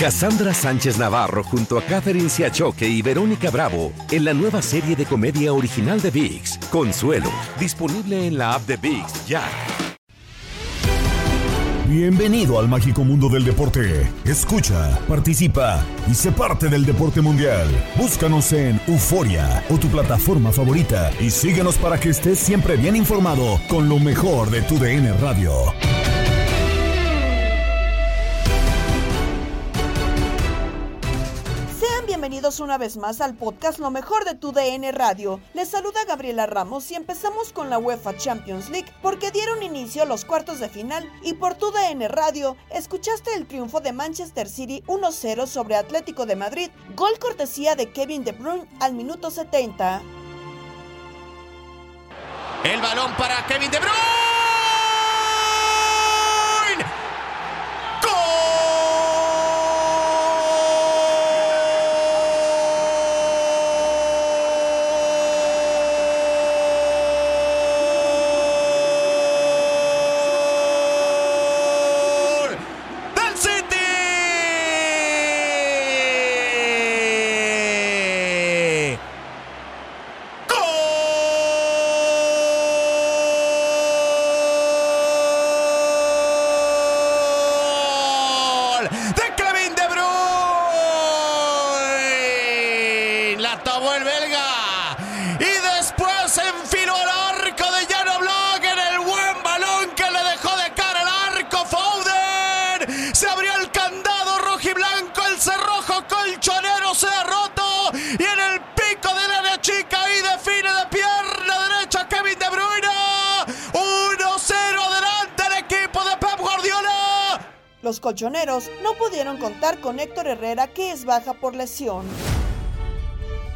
Cassandra Sánchez Navarro junto a Catherine Siachoque y Verónica Bravo en la nueva serie de comedia original de VIX, Consuelo, disponible en la app de VIX ya. Bienvenido al mágico mundo del deporte. Escucha, participa y sé parte del deporte mundial. Búscanos en Euforia o tu plataforma favorita y síguenos para que estés siempre bien informado con lo mejor de tu DN Radio. Una vez más al podcast Lo mejor de tu DN Radio. Les saluda Gabriela Ramos y empezamos con la UEFA Champions League porque dieron inicio a los cuartos de final y por tu DN Radio escuchaste el triunfo de Manchester City 1-0 sobre Atlético de Madrid, gol cortesía de Kevin De Bruyne al minuto 70. El balón para Kevin De Bruyne. ¡Gol! Los colchoneros no pudieron contar con Héctor Herrera que es baja por lesión.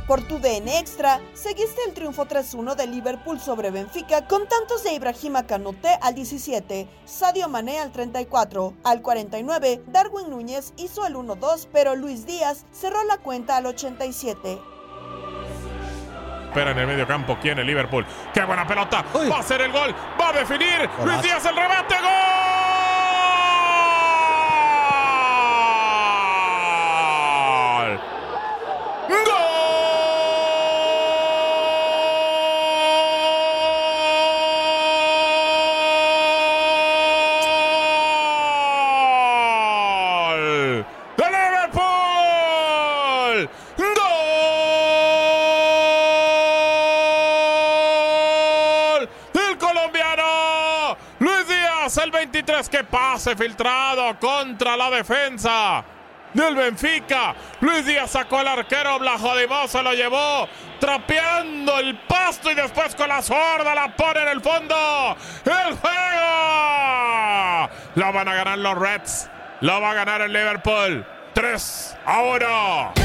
Por tu DN Extra, seguiste el triunfo 3-1 de Liverpool sobre Benfica con tantos de Ibrahima Canute al 17, Sadio Mané al 34, al 49, Darwin Núñez hizo el 1-2, pero Luis Díaz cerró la cuenta al 87. Espera en el medio campo. ¿Quién? El Liverpool. ¡Qué buena pelota! Va a ser el gol. Va a definir. Luis Díaz el remate. ¡Gol! El 23, que pase filtrado contra la defensa del Benfica. Luis Díaz sacó al arquero Blajodimos, se lo llevó trapeando el pasto y después con la sorda la pone en el fondo. ¡El juego! Lo van a ganar los Reds. Lo va a ganar el Liverpool. 3 a 1.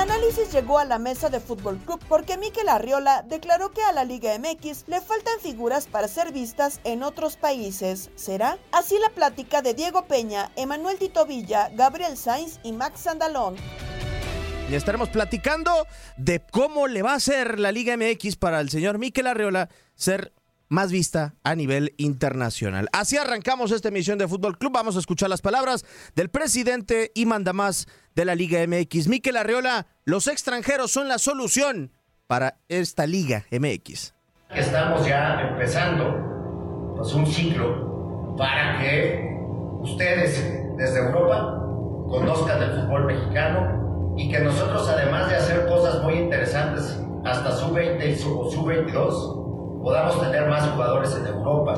Análisis llegó a la mesa de Fútbol Club porque Mikel Arriola declaró que a la Liga MX le faltan figuras para ser vistas en otros países. ¿Será? Así la plática de Diego Peña, Emanuel Tito Villa, Gabriel Sainz y Max Sandalón. Y estaremos platicando de cómo le va a ser la Liga MX para el señor Mikel Arriola ser más vista a nivel internacional. Así arrancamos esta emisión de Fútbol Club. Vamos a escuchar las palabras del presidente y mandamás de la Liga MX, Mikel Arriola. Los extranjeros son la solución para esta Liga MX. Estamos ya empezando pues, un ciclo para que ustedes desde Europa conozcan el fútbol mexicano y que nosotros además de hacer cosas muy interesantes hasta sub-20 y sub-22 podamos tener más jugadores en Europa,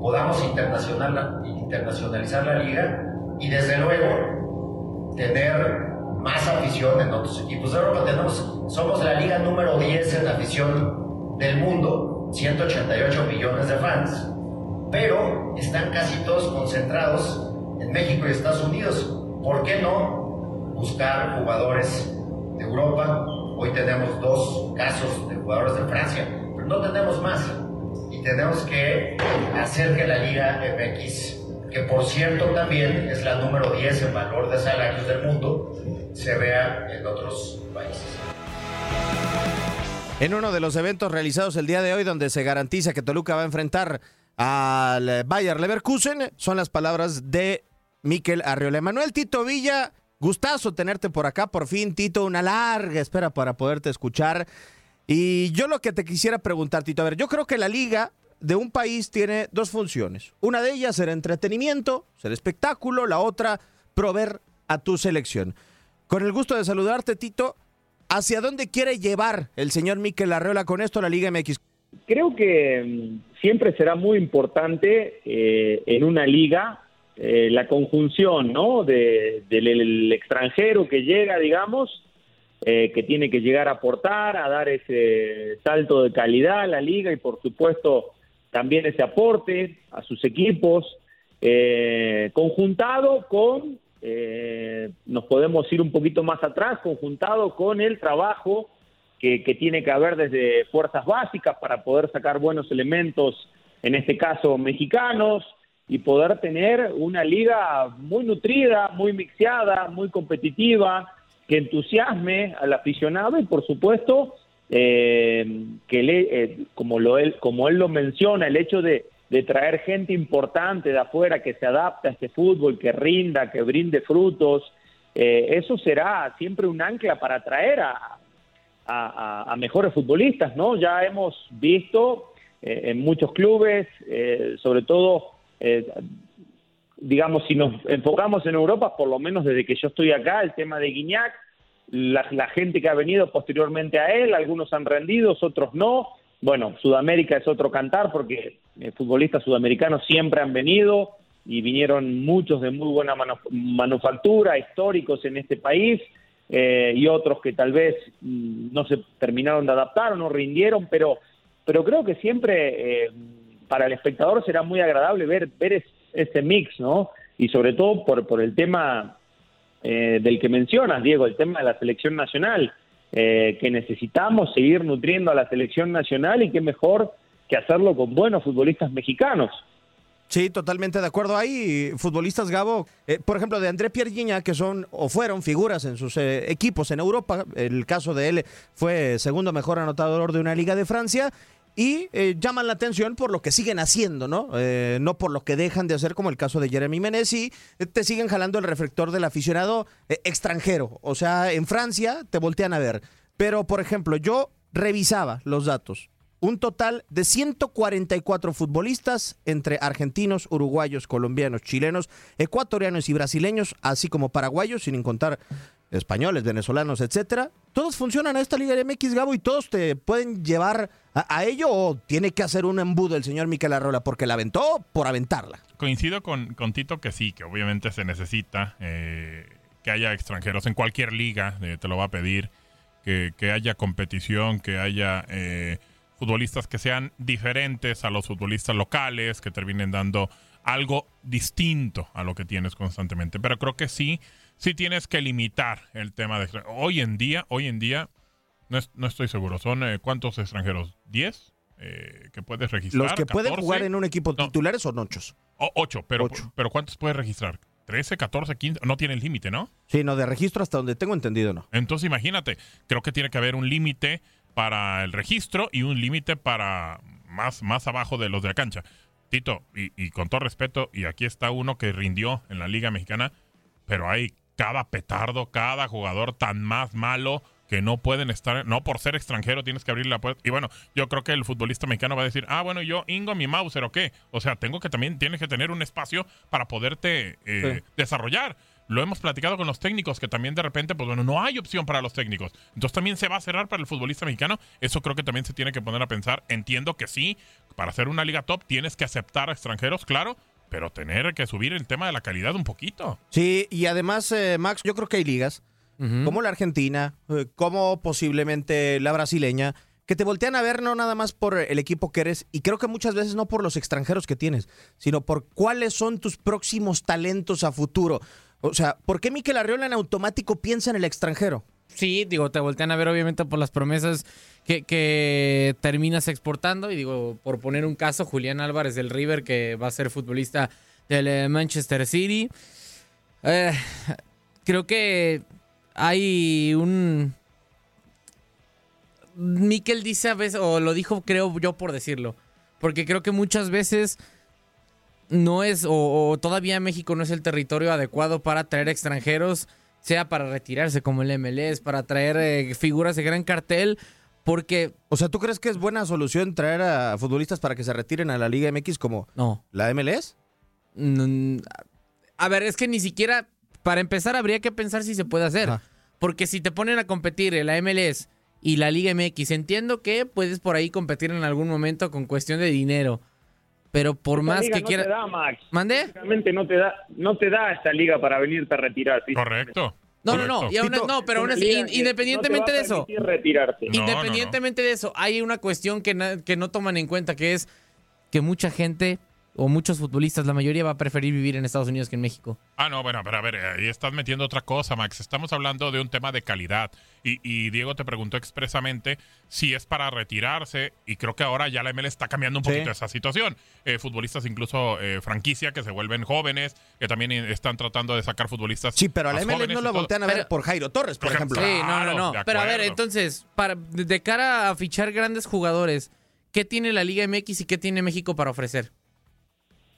podamos internacionalizar la liga y desde luego tener más afición en otros equipos de Europa. Tenemos, somos la liga número 10 en afición del mundo, 188 millones de fans, pero están casi todos concentrados en México y Estados Unidos. ¿Por qué no buscar jugadores de Europa? Hoy tenemos dos casos de jugadores de Francia, no tenemos más. Y tenemos que hacer que la Liga MX, que por cierto también es la número 10 en valor de salarios del mundo, se vea en otros países. En uno de los eventos realizados el día de hoy, donde se garantiza que Toluca va a enfrentar al Bayer Leverkusen, son las palabras de Miquel Arriola. Manuel Tito Villa, gustazo tenerte por acá, por fin, Tito, una larga espera para poderte escuchar. Y yo lo que te quisiera preguntar, Tito, a ver, yo creo que la liga de un país tiene dos funciones. Una de ellas ser entretenimiento, ser espectáculo, la otra proveer a tu selección. Con el gusto de saludarte, Tito, ¿hacia dónde quiere llevar el señor Miquel Arreola con esto la Liga MX? Creo que mm, siempre será muy importante eh, en una liga eh, la conjunción ¿no? del extranjero que llega, digamos, eh, que tiene que llegar a aportar, a dar ese salto de calidad a la liga y por supuesto también ese aporte a sus equipos, eh, conjuntado con, nos podemos ir un poquito más atrás, conjuntado con el trabajo que, que tiene que haber desde fuerzas básicas para poder sacar buenos elementos, en este caso mexicanos, y poder tener una liga muy nutrida, muy mixeada, muy competitiva, que entusiasme al aficionado y por supuesto eh, que le, eh, como, lo, él, como él lo menciona, el hecho de, traer gente importante de afuera que se adapte a este fútbol, que rinda, que brinde frutos, eh, eso será siempre un ancla para atraer a, mejores futbolistas, ¿no? Ya hemos visto en muchos clubes, sobre todo digamos, si nos enfocamos en Europa, por lo menos desde que yo estoy acá, el tema de Guiñac, la, gente que ha venido posteriormente a él, algunos han rendido, otros no. Bueno, Sudamérica es otro cantar porque eh, futbolistas sudamericanos siempre han venido y vinieron muchos de muy buena manufactura, históricos en este país, eh, y otros que tal vez mm, no se terminaron de adaptar o no rindieron, pero, pero creo que siempre eh, para el espectador será muy agradable ver, ver ese mix, ¿no? Y sobre todo por, por el tema eh, del que mencionas, Diego, el tema de la selección nacional, eh, que necesitamos seguir nutriendo a la selección nacional y qué mejor que hacerlo con buenos futbolistas mexicanos. Sí, totalmente de acuerdo. Hay futbolistas, Gabo, eh, por ejemplo, de André Pierre que son o fueron figuras en sus equipos en Europa. El caso de él fue segundo mejor anotador de una liga de Francia y eh, llaman la atención por lo que siguen haciendo, ¿no? Eh, no por lo que dejan de hacer, como el caso de Jeremy Menesi, eh, te siguen jalando el reflector del aficionado extranjero. O sea, en Francia te voltean a ver. Pero, por ejemplo, yo revisaba los datos. Un total de 144 futbolistas entre argentinos, uruguayos, colombianos, chilenos, ecuatorianos y brasileños, así como paraguayos, sin contar españoles, venezolanos, etcétera, todos funcionan a esta Liga MX, Gabo, y todos te pueden llevar a, ello o tiene que hacer un embudo el señor Miquel Arrola porque la aventó por aventarla. Coincido con, con Tito que sí, que obviamente se necesita eh, que haya extranjeros en cualquier liga, eh, te lo va a pedir, que, que haya competición, que haya eh, futbolistas que sean diferentes a los futbolistas locales, que terminen dando algo distinto a lo que tienes constantemente. Pero creo que sí sí tienes que limitar el tema de hoy en día, hoy en día no, no estoy seguro, son eh, cuántos extranjeros, 10 eh, que puedes registrar. Los que pueden jugar en un equipo titulares son 8. 8, pero pero ¿cuántos puedes registrar? 13, 14, 15, no tiene el límite, ¿no? Sí, no, de registro hasta donde tengo entendido, no. Entonces imagínate, creo que tiene que haber un límite para el registro y un límite para más, más abajo de los de la cancha. Tito, y, y, con todo respeto, y aquí está uno que rindió en la Liga Mexicana, pero hay cada petardo, cada jugador tan más malo que no pueden estar, no por ser extranjero tienes que abrir la puerta. Y bueno, yo creo que el futbolista mexicano va a decir, ah, bueno, yo Ingo mi Mauser o qué. O sea, tengo que también, tienes que tener un espacio para poderte eh, desarrollar. Lo hemos platicado con los técnicos, que también de repente, pues bueno, no hay opción para los técnicos. Entonces también se va a cerrar para el futbolista mexicano. Eso creo que también se tiene que poner a pensar. Entiendo que sí, para hacer una liga top tienes que aceptar a extranjeros, claro, pero tener que subir el tema de la calidad un poquito. Sí, y además, eh, Max, yo creo que hay ligas como la Argentina, eh, como posiblemente la brasileña, que te voltean a ver no nada más por el equipo que eres, y creo que muchas veces no por los extranjeros que tienes, sino por cuáles son tus próximos talentos a futuro. O sea, ¿por qué Miquel Arriola en automático piensa en el extranjero? Sí, digo, te voltean a ver obviamente por las promesas que, terminas exportando. Y digo, por poner un caso, Julián Álvarez del River, que va a ser futbolista del Manchester City. Eh, creo que hay un... Miquel dice a veces, o lo dijo creo yo por decirlo, porque creo que muchas veces no es, o, todavía México no es el territorio adecuado para traer extranjeros, sea para retirarse como el MLS, para traer eh, figuras de gran cartel, porque... O sea, ¿tú crees que es buena solución traer a futbolistas para que se retiren a la Liga MX como no. la MLS? a ver, es que ni siquiera para empezar, habría que pensar si se puede hacer. Porque si te ponen a competir en la MLS y la Liga MX, entiendo que puedes por ahí competir en algún momento con cuestión de dinero. Pero por más que no quieras. Te da, Max. ¿Mande? no te da, no te da esta liga para venirte a retirar. Correcto. No, no, no, no, pero aún independientemente de eso, retirarte. independientemente de eso, hay una cuestión que, que no toman en cuenta, que es que mucha gente o muchos futbolistas, la mayoría va a preferir vivir en Estados Unidos que en México. Ah, no, bueno, pero a ver, ahí estás metiendo otra cosa, Max. Estamos hablando de un tema de calidad. Y, Diego te preguntó expresamente si es para retirarse. Y creo que ahora ya la ML está cambiando un poquito esa situación. Eh, futbolistas incluso eh, franquicia que se vuelven jóvenes, que también están tratando de sacar futbolistas. Sí, pero a la MLS no la voltean a ver por Jairo Torres, por, ejemplo. Sí, no, no, no. Pero a ver, entonces, para, de cara a fichar grandes jugadores, ¿qué tiene la Liga MX y qué tiene México para ofrecer?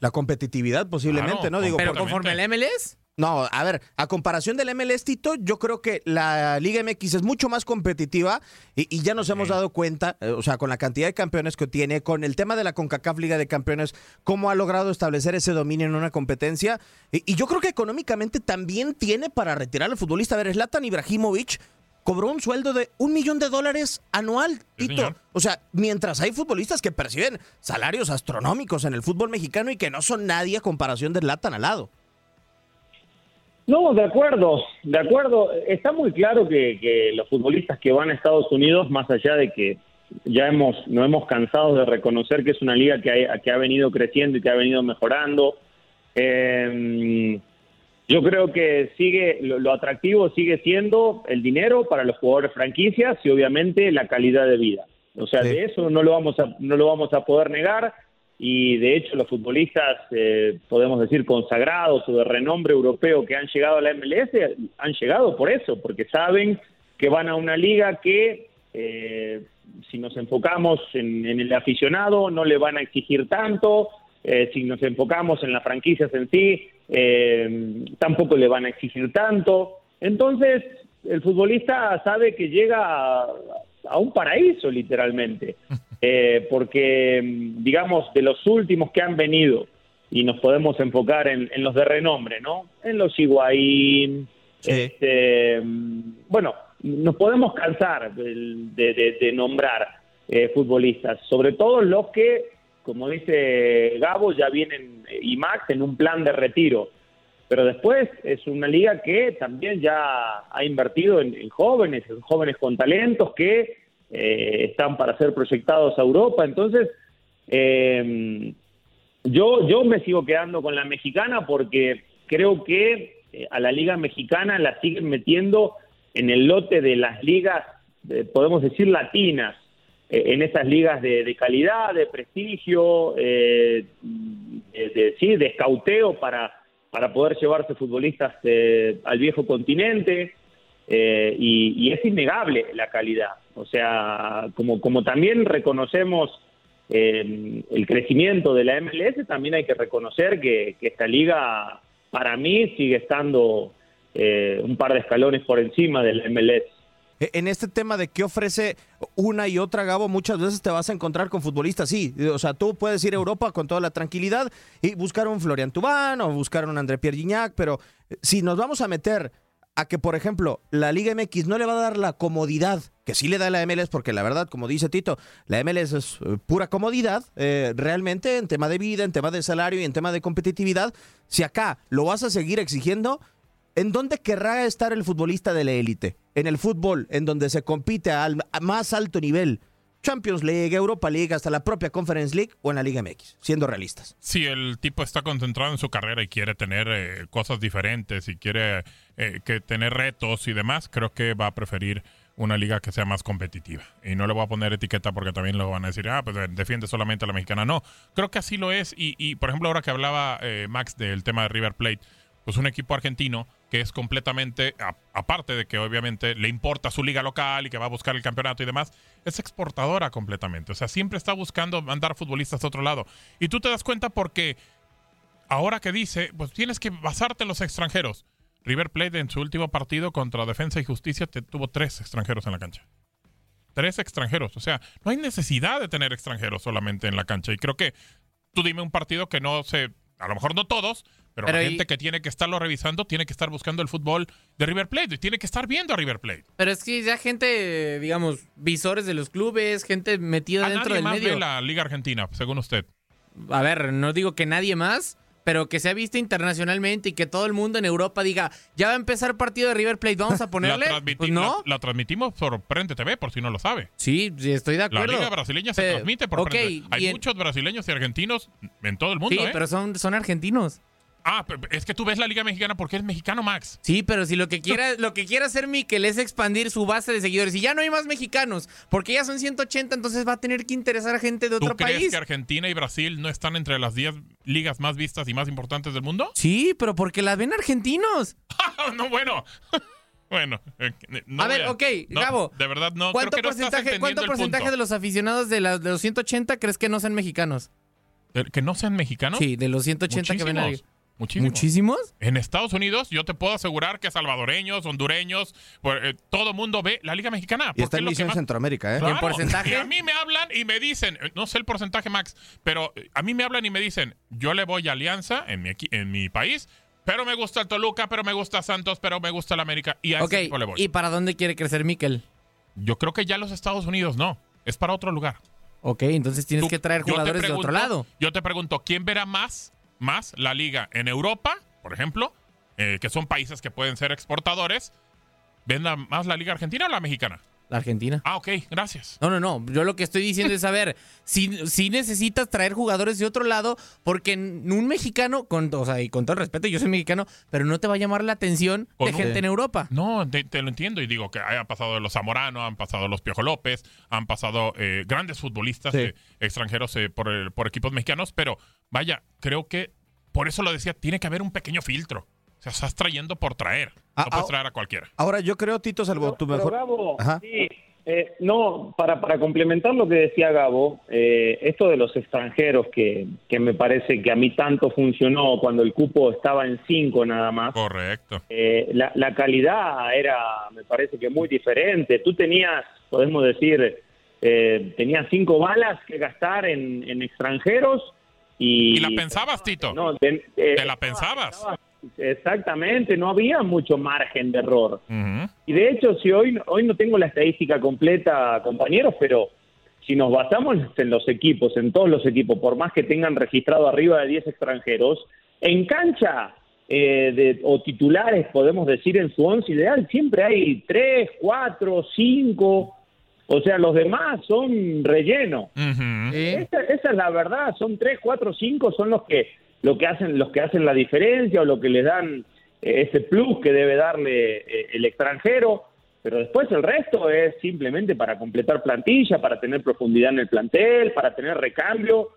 La competitividad posiblemente, ¿no? Digo, pero conforme el MLS. No, a ver, a comparación del MLS, Tito, yo creo que la Liga MX es mucho más competitiva y, ya nos hemos dado cuenta, eh, o sea, con la cantidad de campeones que tiene, con el tema de la CONCACAF Liga de Campeones, cómo ha logrado establecer ese dominio en una competencia. Y, yo creo que económicamente también tiene para retirar al futbolista. A ver, Zlatan Ibrahimovic cobró un sueldo de un millón de dólares anual, Tito. o sea, mientras hay futbolistas que perciben salarios astronómicos en el fútbol mexicano y que no son nadie a comparación de Latan al lado. No, de acuerdo, de acuerdo. Está muy claro que, los futbolistas que van a Estados Unidos, más allá de que ya hemos, no hemos cansado de reconocer que es una liga que ha, que ha venido creciendo y que ha venido mejorando, eh, yo creo que sigue lo, atractivo sigue siendo el dinero para los jugadores franquicias y obviamente la calidad de vida. O sea, de eso no lo vamos a no lo vamos a poder negar y de hecho los futbolistas eh, podemos decir consagrados o de renombre europeo que han llegado a la MLS han llegado por eso, porque saben que van a una liga que eh, si nos enfocamos en, el aficionado no le van a exigir tanto, eh, si nos enfocamos en las franquicias en sí, eh, tampoco le van a exigir tanto. Entonces, el futbolista sabe que llega a, un paraíso, literalmente, eh, porque, digamos, de los últimos que han venido, y nos podemos enfocar en, los de renombre, ¿no? En los Higuaín, este, bueno, nos podemos cansar de, nombrar futbolistas, sobre todo los que como dice Gabo, ya vienen eh, y Max en un plan de retiro. Pero después es una liga que también ya ha invertido en, jóvenes, en jóvenes con talentos que eh, están para ser proyectados a Europa. Entonces, eh, yo, yo me sigo quedando con la mexicana porque creo que a la liga mexicana la siguen metiendo en el lote de las ligas, podemos decir, latinas eh, en esas ligas de, calidad, de prestigio, eh, de, sí, de escauteo para, para poder llevarse futbolistas eh, al viejo continente. Y, es innegable la calidad. O sea, como, como también reconocemos el crecimiento de la MLS, también hay que reconocer que, que esta liga para mí sigue estando un par de escalones por encima del MLS. E- En este tema de qué ofrece una y otra, Gabo, muchas veces te vas a encontrar con futbolistas, sí. O sea, tú puedes ir a Europa con toda la tranquilidad y buscar un Florian Tubán o buscar un André Pierre Gignac, pero eh, si nos vamos a meter a que, por ejemplo, la Liga MX no le va a dar la comodidad que sí le da la MLS, porque la verdad, como dice Tito, la MLS es eh, pura comodidad, eh, realmente en tema de vida, en tema de salario y en tema de competitividad. Si acá lo vas a seguir exigiendo, ¿en dónde querrá estar el futbolista de la élite? En el fútbol, en donde se compite al a más alto nivel. Champions League, Europa League, hasta la propia Conference League o en la Liga MX, siendo realistas. Si el tipo está concentrado en su carrera y quiere tener eh, cosas diferentes y quiere eh, que tener retos y demás, creo que va a preferir una liga que sea más competitiva. Y no le voy a poner etiqueta porque también lo van a decir, ah, pues eh, defiende solamente a la mexicana. No, creo que así lo es. Y, por ejemplo, ahora que hablaba Max del tema de River Plate, pues un equipo argentino que es completamente, aparte de que obviamente le importa su liga local y que va a buscar el campeonato y demás, es exportadora completamente. O sea, siempre está buscando mandar futbolistas a otro lado. Y tú te das cuenta porque ahora que dice, pues tienes que basarte en los extranjeros. River Plate en su último partido contra Defensa y Justicia tuvo tres extranjeros en la cancha. Tres extranjeros. O sea, no hay necesidad de tener extranjeros solamente en la cancha. Y creo que tú dime un partido que no se, a lo mejor no todos, pero, Pero la y- gente que tiene que estarlo revisando tiene que estar buscando el fútbol de River Plate y tiene que estar viendo a River Plate. Pero es que ya gente, digamos, visores de los clubes, gente metida A dentro nadie del más medio. ve la Liga Argentina, según usted. A ver, no digo que nadie más, pero que se ha visto internacionalmente y que todo el mundo en Europa diga, ya va a empezar partido de River Plate, vamos a ponerle. La, Pues no. la- la transmitimos por Prende TV, por si no lo sabe. Sí, sí, estoy de La acuerdo. liga brasileña se transmite por ok, Prende. y Hay en- muchos brasileños y argentinos en todo el mundo, Sí, ¿eh? pero son, son argentinos. Ah, pe- es que tú ves la liga mexicana porque es mexicano, Max. Sí, pero si lo que quiera, lo que quiera hacer Mikel es expandir su base de seguidores y ya no hay más mexicanos, porque ya son 180, entonces va a tener que interesar a gente de ¿Tú otro crees país. que Argentina y Brasil no están entre las 10 ligas más vistas y más importantes del mundo? Sí, pero porque las ven argentinos. no, bueno. bueno. no a ver, ok, no, Gabo. De verdad, no. ¿Cuánto creo que no estás porcentaje, entendiendo ¿cuánto porcentaje de los aficionados de, la- de los 180 crees que no sean mexicanos? ¿De- ¿Que no sean mexicanos? Sí, de los 180 que ven ahí. Muchísimos. Muchísimos. En Estados Unidos, yo te puedo asegurar que salvadoreños, hondureños, pues, eh, todo mundo ve la Liga Mexicana. Y está es en lo que misión más- Centroamérica, ¿eh? Claro. ¿Y en porcentaje? Y a mí me hablan y me dicen, eh, no sé el porcentaje, Max, pero eh, a mí me hablan y me dicen, yo le voy a Alianza en mi, en mi país, pero me gusta el Toluca, pero me gusta Santos, pero me gusta el América. Y a Ok, ese equipo le voy. ¿y para dónde quiere crecer Mikel? Yo creo que ya los Estados Unidos no. Es para otro lugar. Ok, entonces tienes Tú- que traer jugadores de otro lado. Yo te pregunto, ¿quién verá más, más la liga en Europa, por ejemplo, eh, que son países que pueden ser exportadores? ¿Ven la- más la liga argentina o la mexicana? La Argentina. Ah, ok, gracias. No, no, no. Yo lo que estoy diciendo es, a ver, si, si necesitas traer jugadores de otro lado, porque un mexicano, con, o sea, y con todo el respeto, yo soy mexicano, pero no te va a llamar la atención Con de un- gente en Europa. No, te, te lo entiendo y digo que han pasado los Zamorano, han pasado los Piojo López, han pasado eh, grandes futbolistas Sí. eh, extranjeros eh, por equipos mexicanos, pero vaya, creo que por eso lo decía, tiene que haber un pequeño filtro. O sea, estás trayendo por traer. Ah, no puedes ah, traer a cualquiera. Ahora, yo creo, Tito, salvo tu Pero, mejor. Gabo, Ajá. sí, eh, no, para, para complementar lo que decía Gabo, eh, esto de los extranjeros que, que me parece que a mí tanto funcionó cuando el cupo estaba en cinco nada más. Correcto. Eh, la, la calidad era, me parece que muy diferente. Tú tenías, podemos decir, eh, tenías cinco balas que gastar en, en extranjeros y... ¿Y la pensabas, Tito? No, eh, ¿Te la pensabas? Exactamente, no había mucho margen de error. Y de hecho, si hoy, hoy no tengo la estadística completa, compañeros, pero si nos basamos en los equipos, en todos los equipos, por más que tengan registrado arriba de 10 extranjeros, en cancha eh, de, o titulares, podemos decir, en su once ideal, siempre hay 3, 4, 5, o sea, los demás son relleno. Esa, esa es la verdad, son tres, cuatro, cinco, son los que lo que hacen los que hacen la diferencia o lo que les dan eh, ese plus que debe darle eh, el extranjero, pero después el resto es simplemente para completar plantilla, para tener profundidad en el plantel, para tener recambio,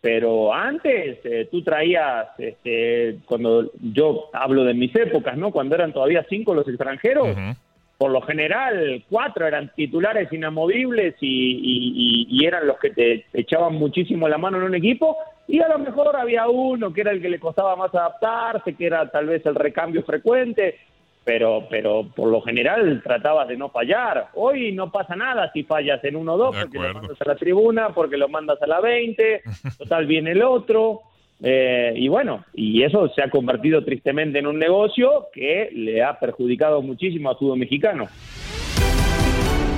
pero antes eh, tú traías, este, cuando yo hablo de mis épocas, ¿no? Cuando eran todavía cinco los extranjeros, por lo general cuatro eran titulares inamovibles y, y- y- y eran los que te echaban muchísimo la mano en un equipo y a lo mejor había uno que era el que le costaba más adaptarse, que era tal vez el recambio frecuente, pero, pero por lo general tratabas de no fallar. Hoy no pasa nada si fallas en uno o dos, porque lo mandas a la tribuna, porque lo mandas a la 20, total viene el otro. Eh, y bueno, y eso se ha convertido tristemente en un negocio que le ha perjudicado muchísimo al fútbol mexicano.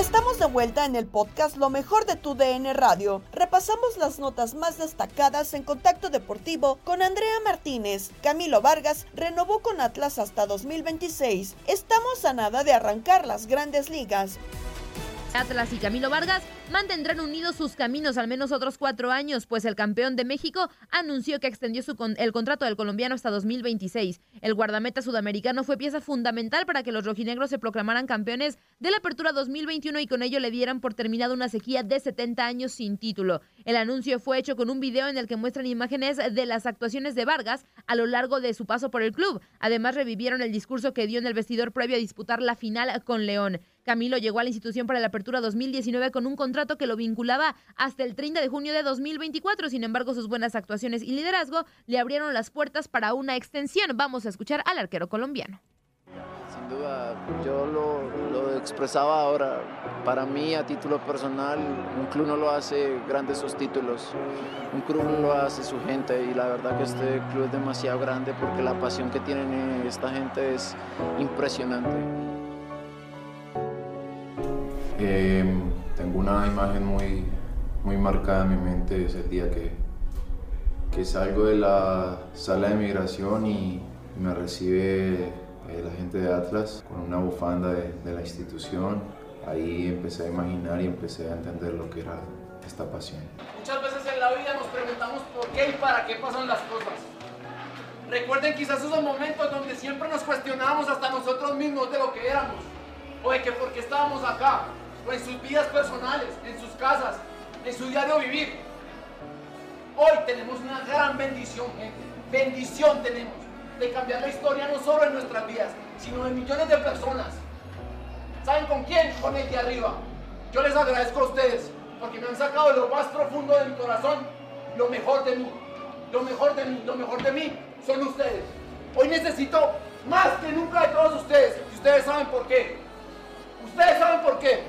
Estamos de vuelta en el podcast Lo mejor de tu DN Radio. Repasamos las notas más destacadas en Contacto Deportivo con Andrea Martínez. Camilo Vargas renovó con Atlas hasta 2026. Estamos a nada de arrancar las grandes ligas. Atlas y Camilo Vargas mantendrán unidos sus caminos al menos otros cuatro años, pues el campeón de México anunció que extendió el contrato del colombiano hasta 2026. El guardameta sudamericano fue pieza fundamental para que los rojinegros se proclamaran campeones de la Apertura 2021 y con ello le dieran por terminada una sequía de 70 años sin título. El anuncio fue hecho con un video en el que muestran imágenes de las actuaciones de Vargas a lo largo de su paso por el club. Además revivieron el discurso que dio en el vestidor previo a disputar la final con León. Camilo llegó a la institución para la apertura 2019 con un contrato que lo vinculaba hasta el 30 de junio de 2024. Sin embargo, sus buenas actuaciones y liderazgo le abrieron las puertas para una extensión. Vamos a escuchar al arquero colombiano. Sin duda, yo lo, expresaba ahora. Para mí, a título personal, un club no lo hace grandes sus títulos. Un club no lo hace su gente. Y la verdad que este club es demasiado grande porque la pasión que tienen esta gente es impresionante. Eh, tengo una imagen muy, muy marcada en mi mente ese día que, que salgo de la sala de migración y me recibe eh, la gente de Atlas con una bufanda de, de la institución. Ahí empecé a imaginar y empecé a entender lo que era esta pasión. Muchas veces en la vida nos preguntamos por qué y para qué pasan las cosas. Recuerden quizás esos momentos donde siempre nos cuestionábamos hasta nosotros mismos de lo que éramos, o de que por qué estábamos acá, en sus vidas personales, en sus casas, en su diario vivir. Hoy tenemos una gran bendición, gente. Bendición tenemos de cambiar la historia no solo en nuestras vidas, sino de millones de personas. ¿Saben con quién? Con el de arriba. Yo les agradezco a ustedes porque me han sacado de lo más profundo de mi corazón lo mejor de mí. Lo mejor de mí, lo mejor de mí son ustedes. Hoy necesito más que nunca de todos ustedes. Y ustedes saben por qué. Ustedes saben por qué.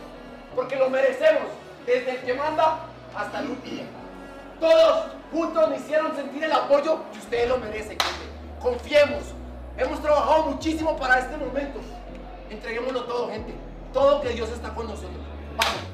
Porque lo merecemos. Desde el que manda hasta el último. Todos juntos me hicieron sentir el apoyo que ustedes lo merecen, gente. Confiemos. Hemos trabajado muchísimo para este momento. Entreguémoslo todo, gente. Todo que Dios está con nosotros. Vamos.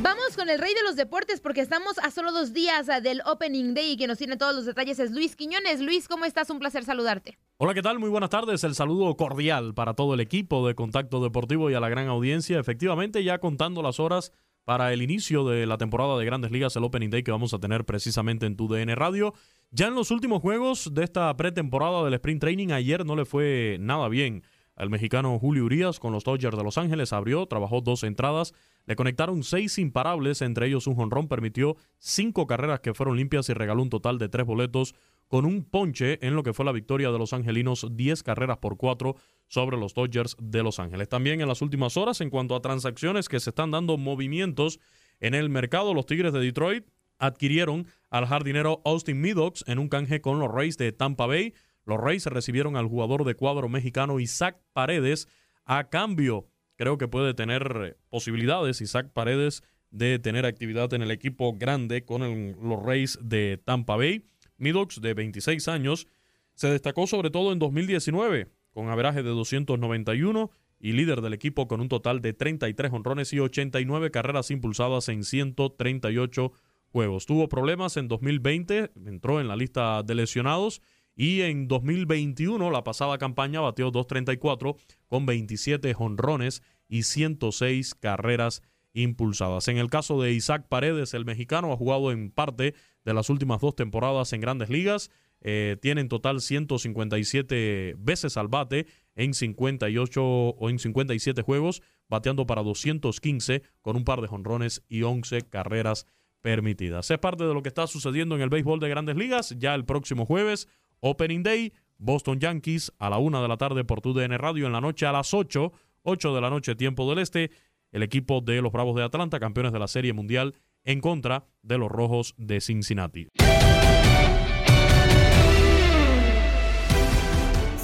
Vamos con el rey de los deportes porque estamos a solo dos días ah, del Opening Day y que nos tiene todos los detalles es Luis Quiñones. Luis, ¿cómo estás? Un placer saludarte. Hola, ¿qué tal? Muy buenas tardes. El saludo cordial para todo el equipo de Contacto Deportivo y a la gran audiencia. Efectivamente, ya contando las horas para el inicio de la temporada de Grandes Ligas, el Opening Day que vamos a tener precisamente en tu DN Radio. Ya en los últimos juegos de esta pretemporada del Sprint Training, ayer no le fue nada bien. El mexicano Julio Urias con los Dodgers de Los Ángeles abrió, trabajó dos entradas, le conectaron seis imparables, entre ellos un jonrón, permitió cinco carreras que fueron limpias y regaló un total de tres boletos con un ponche en lo que fue la victoria de los angelinos, 10 carreras por cuatro sobre los Dodgers de Los Ángeles. También en las últimas horas, en cuanto a transacciones que se están dando movimientos en el mercado, los Tigres de Detroit adquirieron al jardinero Austin Meadows en un canje con los Rays de Tampa Bay. Los Rays recibieron al jugador de cuadro mexicano Isaac Paredes a cambio. Creo que puede tener posibilidades Isaac Paredes de tener actividad en el equipo grande con los Rays de Tampa Bay. Meadows, de 26 años, se destacó sobre todo en 2019 con averaje de 291 y líder del equipo con un total de 33 honrones y 89 carreras impulsadas en 138 juegos. Tuvo problemas en 2020, entró en la lista de lesionados y en 2021, la pasada campaña, batió 2.34 con 27 jonrones y 106 carreras impulsadas. En el caso de Isaac Paredes, el mexicano ha jugado en parte de las últimas dos temporadas en grandes ligas. Eh, tiene en total 157 veces al bate en 58 o en 57 juegos, bateando para 215 con un par de jonrones y 11 carreras permitidas. Es parte de lo que está sucediendo en el béisbol de grandes ligas. Ya el próximo jueves, Opening Day, Boston Yankees a la una de la tarde por TUDN Radio, en la noche a las 8, 8 de la noche tiempo del este, el equipo de los Bravos de Atlanta, campeones de la Serie Mundial, en contra de los Rojos de Cincinnati.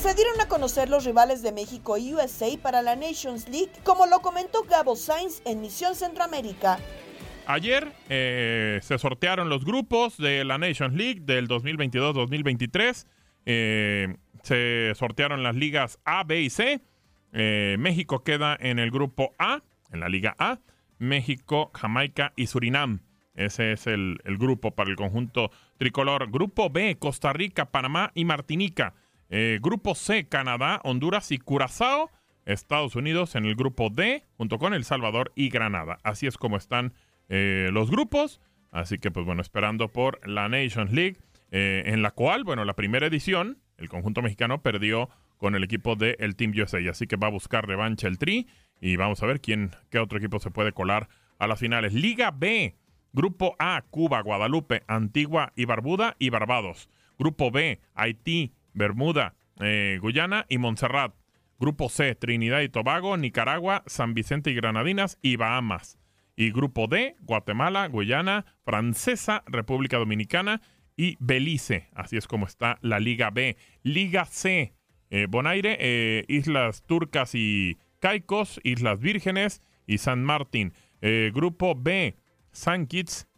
Se dieron a conocer los rivales de México y USA para la Nations League, como lo comentó Gabo Sainz en Misión Centroamérica. Ayer eh, se sortearon los grupos de la Nations League del 2022-2023. Eh, se sortearon las ligas A, B y C. Eh, México queda en el grupo A, en la liga A. México, Jamaica y Surinam. Ese es el, el grupo para el conjunto tricolor. Grupo B, Costa Rica, Panamá y Martinica. grupo C, Canadá, Honduras y Curazao. Estados Unidos en el grupo D, junto con El Salvador y Granada. Así es como están eh, los grupos. Así que, pues bueno, esperando por la Nations League, eh, en la cual, bueno, la primera edición, el conjunto mexicano perdió con el equipo del el Team USA. Así que va a buscar revancha el Tri y vamos a ver quién, qué otro equipo se puede colar a las finales. Liga B, Grupo A, Cuba, Guadalupe, Antigua y Barbuda y Barbados. Grupo B, Haití, Bermuda, eh, Guyana y Montserrat. Grupo C, Trinidad y Tobago, Nicaragua, San Vicente y Granadinas y Bahamas. Y grupo D, Guatemala, Guyana, Francesa, República Dominicana y Belice. Así es como está la Liga B. Liga C, eh, Bonaire, eh, Islas Turcas y Caicos, Islas Vírgenes y San Martín. Eh, grupo B, San Kitts,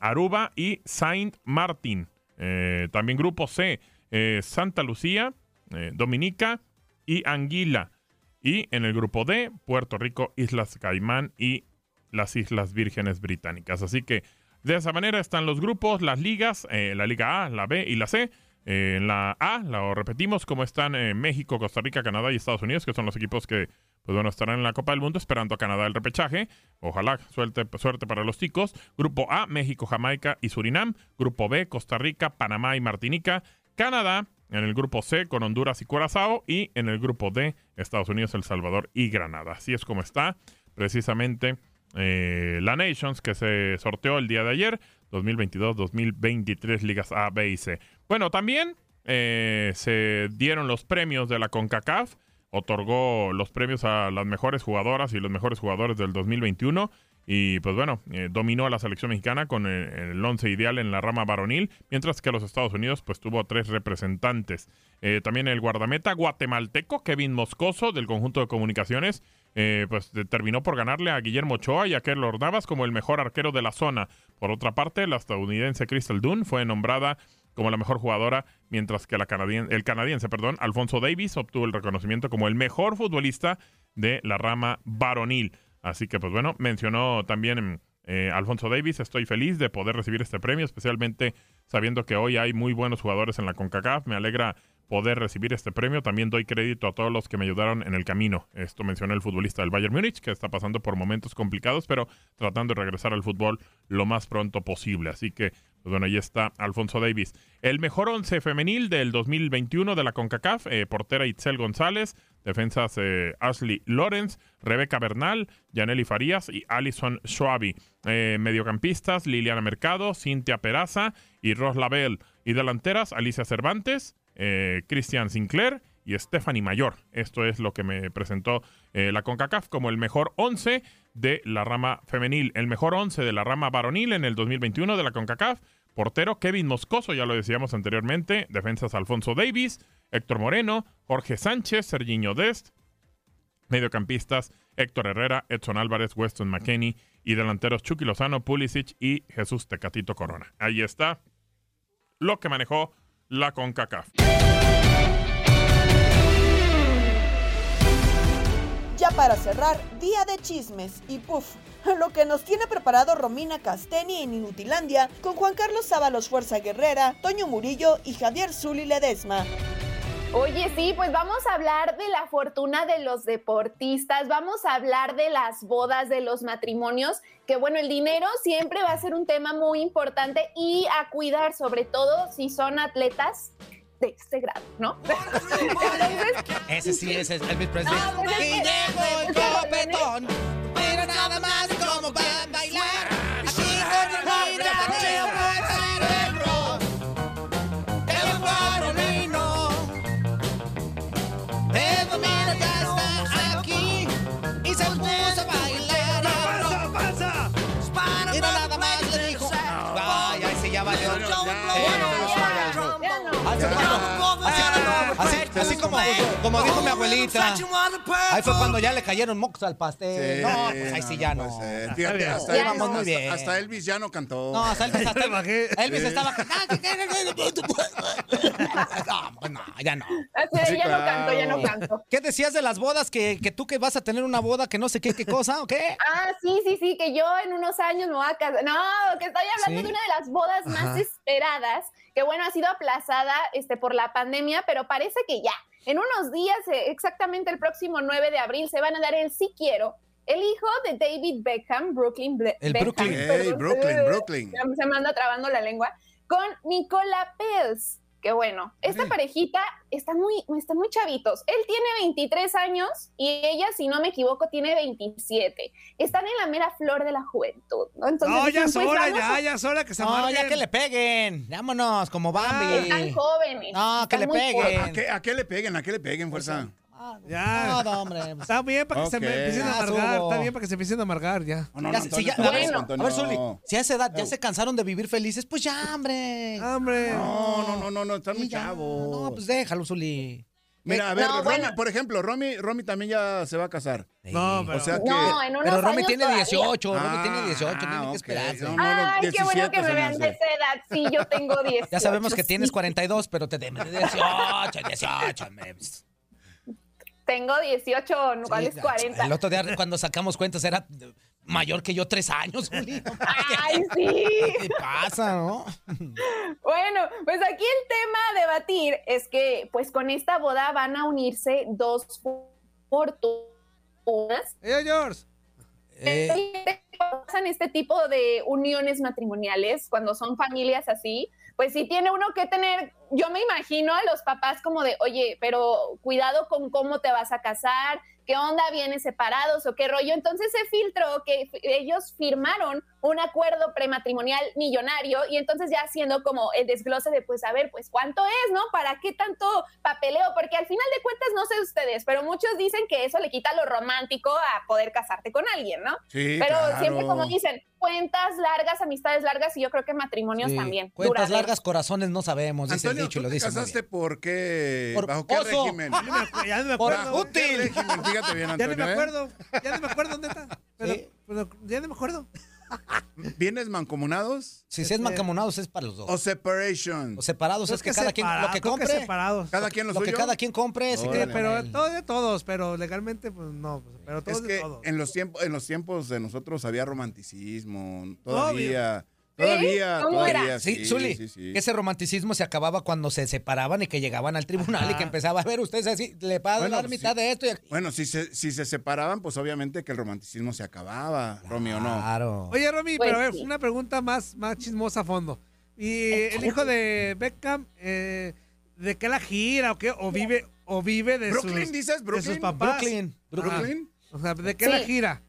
Aruba y Saint Martin. también grupo C, Santa Lucía, Dominica y Anguila. Y en el grupo D, Puerto Rico, Islas Caimán y las Islas Vírgenes Británicas. Así que de esa manera están los grupos, las ligas, eh, la Liga A, la B y la C. Eh, la A, lo repetimos, como están eh, México, Costa Rica, Canadá y Estados Unidos, que son los equipos que pues bueno, estarán en la Copa del Mundo esperando a Canadá el repechaje. Ojalá suerte, suerte para los chicos. Grupo A, México, Jamaica y Surinam. Grupo B, Costa Rica, Panamá y Martinica. Canadá en el grupo C con Honduras y Curazao. Y en el grupo D, Estados Unidos, El Salvador y Granada. Así es como está precisamente eh, la Nations, que se sorteó el día de ayer, 2022-2023, ligas A, B y C. Bueno, también eh, se dieron los premios de la CONCACAF, otorgó los premios a las mejores jugadoras y los mejores jugadores del 2021. Y pues bueno, eh, dominó a la selección mexicana con el, el, once ideal en la rama varonil, mientras que los Estados Unidos pues tuvo tres representantes. también el guardameta guatemalteco Kevin Moscoso del conjunto de comunicaciones eh, pues terminó por ganarle a Guillermo Ochoa y a Keylor Navas como el mejor arquero de la zona. Por otra parte, la estadounidense Crystal Dunn fue nombrada como la mejor jugadora, mientras que la el canadiense perdón, Alfonso Davis obtuvo el reconocimiento como el mejor futbolista de la rama varonil. Así que, pues bueno, mencionó también eh, Alfonso Davis, estoy feliz de poder recibir este premio, especialmente sabiendo que hoy hay muy buenos jugadores en la CONCACAF. Me alegra poder recibir este premio. También doy crédito a todos los que me ayudaron en el camino. Esto mencionó el futbolista del Bayern Múnich, que está pasando por momentos complicados, pero tratando de regresar al fútbol lo más pronto posible. Así que, pues bueno, ahí está Alfonso Davis. El mejor once femenil del 2021 de la CONCACAF, eh, portera Itzel González, defensas eh, Ashley Lawrence, Rebeca Bernal, Yaneli Farías y Alison Schwabi. Eh, mediocampistas, Liliana Mercado, Cintia Peraza y Ros Label. Y delanteras, Alicia Cervantes, eh, Christian Sinclair y Stephanie Mayor. Esto es lo que me presentó eh, la CONCACAF como el mejor 11 de la rama femenil, el mejor 11 de la rama varonil en el 2021 de la CONCACAF. Portero Kevin Moscoso, ya lo decíamos anteriormente. Defensas Alfonso Davis, Héctor Moreno, Jorge Sánchez, Serginho Dest. Mediocampistas Héctor Herrera, Edson Álvarez, Weston McKenney y delanteros Chucky Lozano, Pulisic y Jesús Tecatito Corona. Ahí está lo que manejó la CONCACAF. Ya para cerrar, día de chismes y puff, Lo que nos tiene preparado Romina Casteni en Inutilandia con Juan Carlos Sábalos Fuerza Guerrera, Toño Murillo y Javier Zuli Ledesma. Oye, sí, pues vamos a hablar de la fortuna de los deportistas, vamos a hablar de las bodas, de los matrimonios, que bueno, el dinero siempre va a ser un tema muy importante y a cuidar, sobre todo si son atletas de este grado, ¿no? Entonces, Ese sí es Elvis Presley. No, pues es que- y dejo el copetón. Mira nada más cómo va a bailar. Así, así como, como dijo mi abuelita. Ahí fue cuando ya le cayeron mocos al pastel. Sí, no, pues ahí sí ya no. ser. Fíjate, hasta, Ya Elvis, muy bien. hasta Elvis ya no cantó. No, hasta Elvis, hasta Elvis Sí. estaba No, pues no, ya no. Así, ya no canto, ya no canto. ¿Qué decías de las bodas? ¿Que, que tú que vas a tener una boda que no sé qué, qué cosa o qué? Ah, sí, sí, sí, que yo en unos años me voy a casar. No, que estoy hablando ¿Sí? de una de las bodas más Ajá. esperadas, que bueno, ha sido aplazada este, por la pandemia, pero parece que ya, en unos días, eh, exactamente el próximo 9 de abril, se van a dar el Sí Quiero. El hijo de David Beckham, Brooklyn Ble- El Beckham, Brooklyn. Brooklyn, Eh, Brooklyn. Se me anda trabando la lengua. Con Nicola Pels. Que bueno, esta parejita está muy, están muy chavitos. Él tiene 23 años y ella, si no me equivoco, tiene 27. Están en la mera flor de la juventud, ¿no? Entonces, No, ya pues, vamos ya, a- ya es hora que se No, amarguen. ya que le peguen. Vámonos, como Bambi. Están jóvenes. No, que están le peguen. ¿A qué, a qué le peguen? ¿A qué le peguen, fuerza? Ya. No, no, hombre. Está bien para que se Ok. me empiecen a amargar. Está bien para que se empiecen a amargar ya. No, no, Ya, no, si Antonio, ya- Antonio, a ver, Antonio, a ver, Zuli, si a esa edad ya se cansaron de vivir felices, pues ya, hombre. Hombre. No, no, no, no, no, están muy Sí, chavos. No, pues déjalo, Zuli. Mira, a ver, No, Romy, bueno. por ejemplo, Romy, Romy también ya se va a casar. No, pero. O sea que... No, en unos Pero Romy años tiene todavía. 18, Romy Ah, tiene 18, tiene que esperarse. No, no, no, Ay, qué bueno 17 que me se vean de esa edad. Sí, yo tengo 10. Ya sabemos que tienes 42, pero te debes de 18, 18. Tengo 18, ¿cuál es 40? El otro día cuando sacamos cuentas era mayor que yo tres años, Juli. Ay, sí. ¿Qué pasa, no? Bueno, pues aquí el tema a debatir es que, pues con esta boda van a unirse dos fortunas. Eh, George. Eh, pasan este tipo de uniones matrimoniales cuando son familias así, pues sí tiene uno que tener, yo me imagino a los papás como de, oye, pero cuidado con cómo te vas a casar, qué onda, vienes separados o qué rollo. Entonces se filtró que ellos firmaron un acuerdo prematrimonial millonario y entonces ya haciendo como el desglose de, pues a ver, pues cuánto es, ¿no? ¿Para qué tanto papeleo? Porque al final de cuentas, no sé ustedes, pero muchos dicen que eso le quita lo romántico a poder casarte con alguien, ¿no? Sí, Pero claro. siempre como dicen, cuentas largas, amistades largas y yo creo que matrimonios sí. también. Cuentas duraderos. largas, corazones no sabemos, dice Antonio, dicho, ¿tú lo dice casaste por qué? Por ¿Bajo qué oso. régimen? Ya no me- ya no me Por acuerdo. ¿Bajo qué útil. régimen? Fíjate bien, Ya Antonio. no me ¿eh? acuerdo. Ya no me acuerdo dónde está. Pero, Sí. pero ya no me acuerdo. ¿Vienes mancomunados? Si se es mancomunados es para los dos. ¿O separation? O separados Creo es que que cada quien lo separado, que creo compre. separados. ¿Cada quien lo, Lo que cada quien compre, se Órale. queda Sí, con pero él. todo de todos, pero legalmente, pues no. pues, Pero todos Es de que todos. en los tiempos, en los tiempos de nosotros había romanticismo, todavía. Todavía, ¿Cómo era? todavía, Sí, sí, Zuli, sí, sí. que ese romanticismo se acababa cuando se separaban y que llegaban al tribunal y que empezaba a ver, ustedes así, le va a Bueno, dar sí. mitad de esto. Y... Bueno, si se, si se separaban, pues obviamente que el romanticismo se acababa, Romy, ¿o no? Claro. Oye, Romy, Pues pero a ver, una pregunta más, más chismosa a fondo. ¿Y el hijo de Beckham, eh, de qué la gira o qué? ¿O vive, o vive de, ¿Brooklyn sus, dices? de ¿Brooklyn? sus papás? Brooklyn. O sea, ¿de qué Sí. la gira?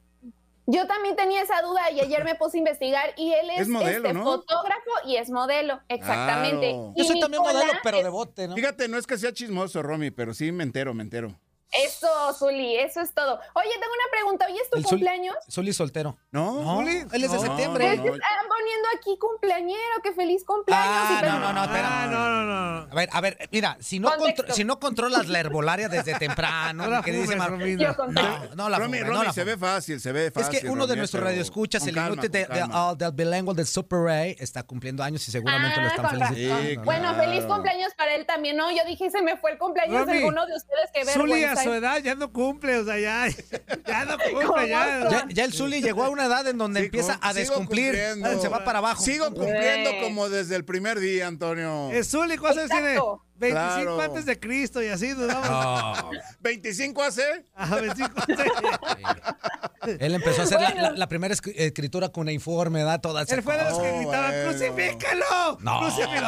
Yo también tenía esa duda y ayer me puse a investigar y él es, Es modelo, este, ¿no? fotógrafo y es modelo, exactamente. Claro. Yo soy también modelo, pero es- de bote, ¿no? Fíjate, no es que sea chismoso, Romy, pero sí me entero, me entero. Eso, Zuli, eso es todo. Oye, tengo una pregunta. ¿Hoy es tu El cumpleaños? Zuli soltero. ¿No? No, Zuli, él es de no, septiembre. Es que no. están poniendo aquí cumpleañero, que feliz cumpleaños. Ah, y no, no, no, espera. no, no, no. A ver, a ver, mira, si no, si no controlas la herbolaria desde temprano, la que dice Mar- no, no la Romy, no la se ve fácil, se ve Es fácil. que uno de nuestros radioescuchas, el inútil de, de- ah, del bilingüe del Super Ray, está cumpliendo años y seguramente lo Ah, están con razón. felicitando. Bueno, feliz cumpleaños para él también, ¿no? Yo dije, se me fue el cumpleaños Romy, de alguno de ustedes, qué Zuli a su edad ya no cumple, o sea, ya, ya no cumple, ya. Ya, ya el Zuli llegó a una edad en donde empieza a descumplir, se va para abajo. Sigo cumpliendo como desde el primer día, Antonio. El Zuli, ¿cuántos años tiene? Exacto. 25 Claro. antes de Cristo y así. No. ¿25 hace? Ajá, 25 antes. Él empezó a hacer la- Bueno. la, la primera escri- escritura cuneiforme, ¿verdad? Toda esa Él fue de los que cosa. gritaban, bueno. ¡crucifícalo! No. ¡Crucifícalo!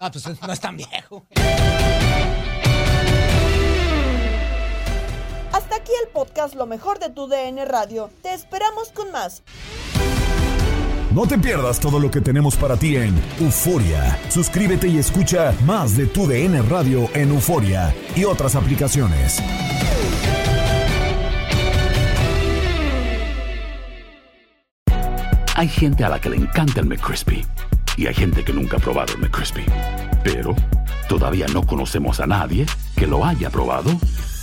Ah, pues no es tan viejo. Hasta aquí el podcast Lo mejor de tu DN Radio. Te esperamos con más. No te pierdas todo lo que tenemos para ti en Euforia. Suscríbete y escucha más de tu DN Radio en Euforia y otras aplicaciones. Hay gente a la que le encanta el McCrispy y hay gente que nunca ha probado el McCrispy. Pero todavía no conocemos a nadie que lo haya probado